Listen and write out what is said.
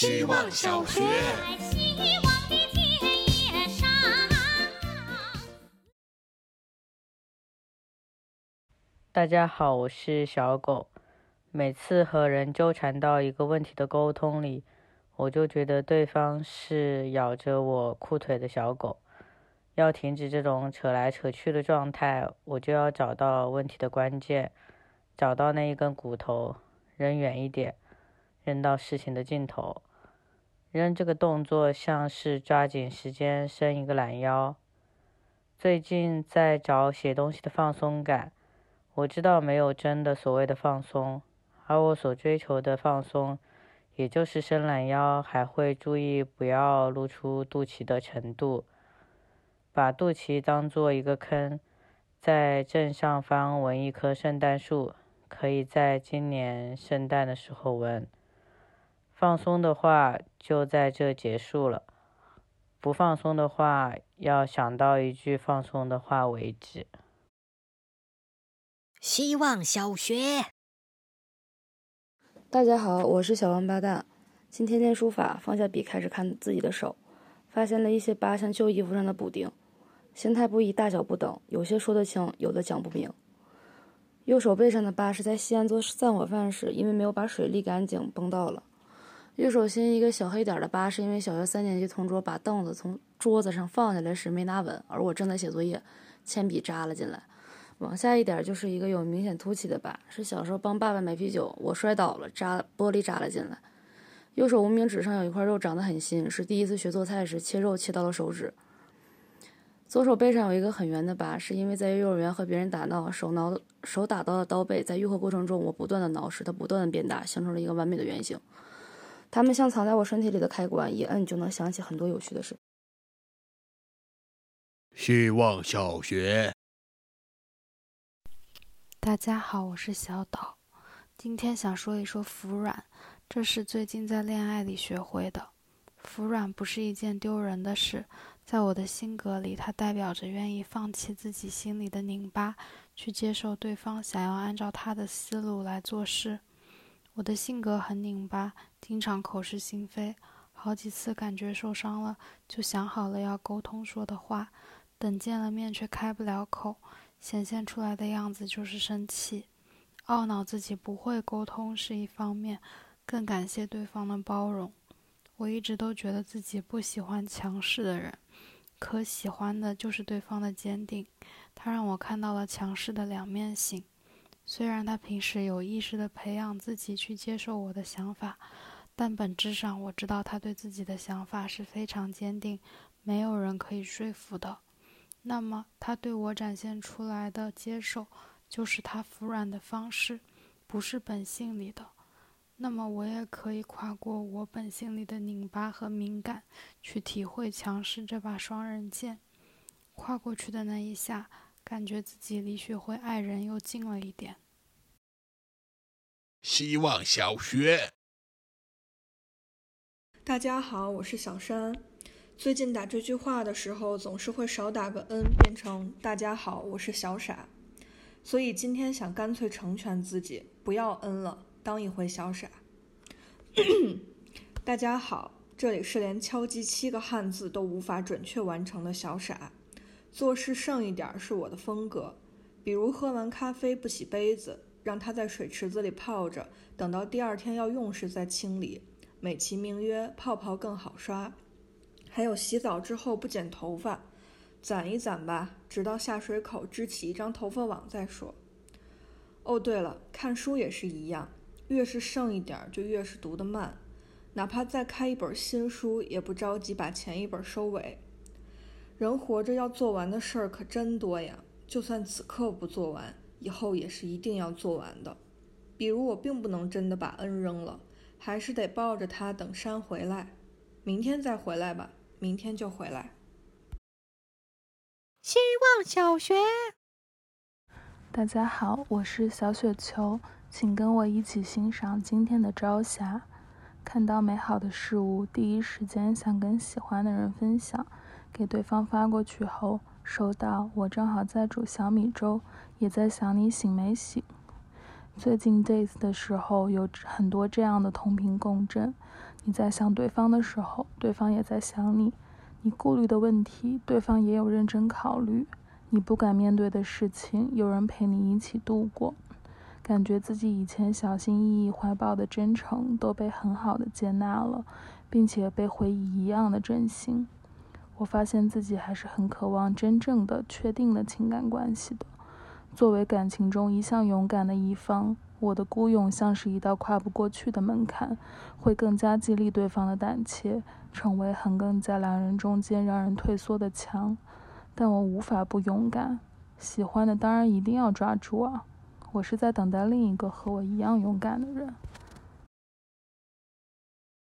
希望小学。大家好，我是小狗。每次和人纠缠到一个问题的沟通里，我就觉得对方是咬着我裤腿的小狗。要停止这种扯来扯去的状态，我就要找到问题的关键，找到那一根骨头，扔远一点，扔到事情的尽头。扔这个动作像是抓紧时间伸一个懒腰。最近在找写东西的放松感，我知道没有真的所谓的放松，而我所追求的放松，也就是伸懒腰，还会注意不要露出肚脐的程度。把肚脐当做一个坑，在正上方纹一棵圣诞树，可以在今年圣诞的时候纹。放松的话就在这结束了，不放松的话要想到一句放松的话为止。希望小学，大家好，我是小王八蛋。今天练书法，放下笔开始看自己的手，发现了一些疤，像旧衣服上的补丁。形态不一，大小不等，有些说得清，有的讲不明。右手背上的疤是在西安做散伙饭时，因为没有把水沥干净崩到了。右手心一个小黑点的疤，是因为小学三年级同桌把凳子从桌子上放下来时没拿稳，而我正在写作业，铅笔扎了进来。往下一点就是一个有明显凸起的疤，是小时候帮爸爸买啤酒，我摔倒了，扎玻璃扎了进来。右手无名指上有一块肉长得很新，是第一次学做菜时切肉切到了手指。左手背上有一个很圆的疤，是因为在幼儿园和别人打闹，手挠手打到了刀背，在愈合过程中，我不断的挠，使它不断的变大，形成了一个完美的圆形。它们像藏在我身体里的开关，一摁就能想起很多有趣的事。希望小学，大家好，我是小岛，今天想说一说服软，这是最近在恋爱里学会的。服软不是一件丢人的事。在我的性格里，它代表着愿意放弃自己心里的拧巴，去接受对方想要按照他的思路来做事。我的性格很拧巴，经常口是心非，好几次感觉受伤了，就想好了要沟通说的话，等见了面却开不了口，显现出来的样子就是生气，懊恼自己不会沟通是一方面，更感谢对方的包容。我一直都觉得自己不喜欢强势的人。可喜欢的就是对方的坚定，他让我看到了强势的两面性。虽然他平时有意识地培养自己去接受我的想法，但本质上我知道他对自己的想法是非常坚定，没有人可以说服的。那么他对我展现出来的接受，就是他服软的方式，不是本性里的。那么我也可以跨过我本性里的拧巴和敏感，去体会强势这把双刃剑。跨过去的那一下，感觉自己离学会爱人又近了一点。希望小学，大家好，我是小山。最近打这句话的时候，总是会少打个 n，变成大家好，我是小傻。所以今天想干脆成全自己，不要 n 了。当一回小傻。大家好，这里是连敲击七个汉字都无法准确完成的小傻。做事剩一点是我的风格，比如喝完咖啡不洗杯子，让它在水池子里泡着，等到第二天要用时再清理，美其名曰泡泡更好刷。还有洗澡之后不剪头发，攒一攒吧，直到下水口支起一张头发网再说。哦，对了，看书也是一样。越是剩一点儿，就越是读得慢，哪怕再开一本新书，也不着急把前一本收尾。人活着要做完的事儿可真多呀，就算此刻不做完，以后也是一定要做完的。比如我并不能真的把恩扔了，还是得抱着它等山回来，明天再回来吧，明天就回来。希望小学，大家好，我是小雪球。请跟我一起欣赏今天的朝霞。看到美好的事物，第一时间想跟喜欢的人分享。给对方发过去后，收到我正好在煮小米粥，也在想你醒没醒。最近 days 的时候，有很多这样的同频共振。你在想对方的时候，对方也在想你；你顾虑的问题，对方也有认真考虑；你不敢面对的事情，有人陪你一起度过。感觉自己以前小心翼翼怀抱的真诚都被很好的接纳了，并且被回忆一样的真心。我发现自己还是很渴望真正的、确定的情感关系的。作为感情中一向勇敢的一方，我的孤勇像是一道跨不过去的门槛，会更加激励对方的胆怯，成为横亘在两人中间让人退缩的墙。但我无法不勇敢，喜欢的当然一定要抓住啊！我是在等待另一个和我一样勇敢的人。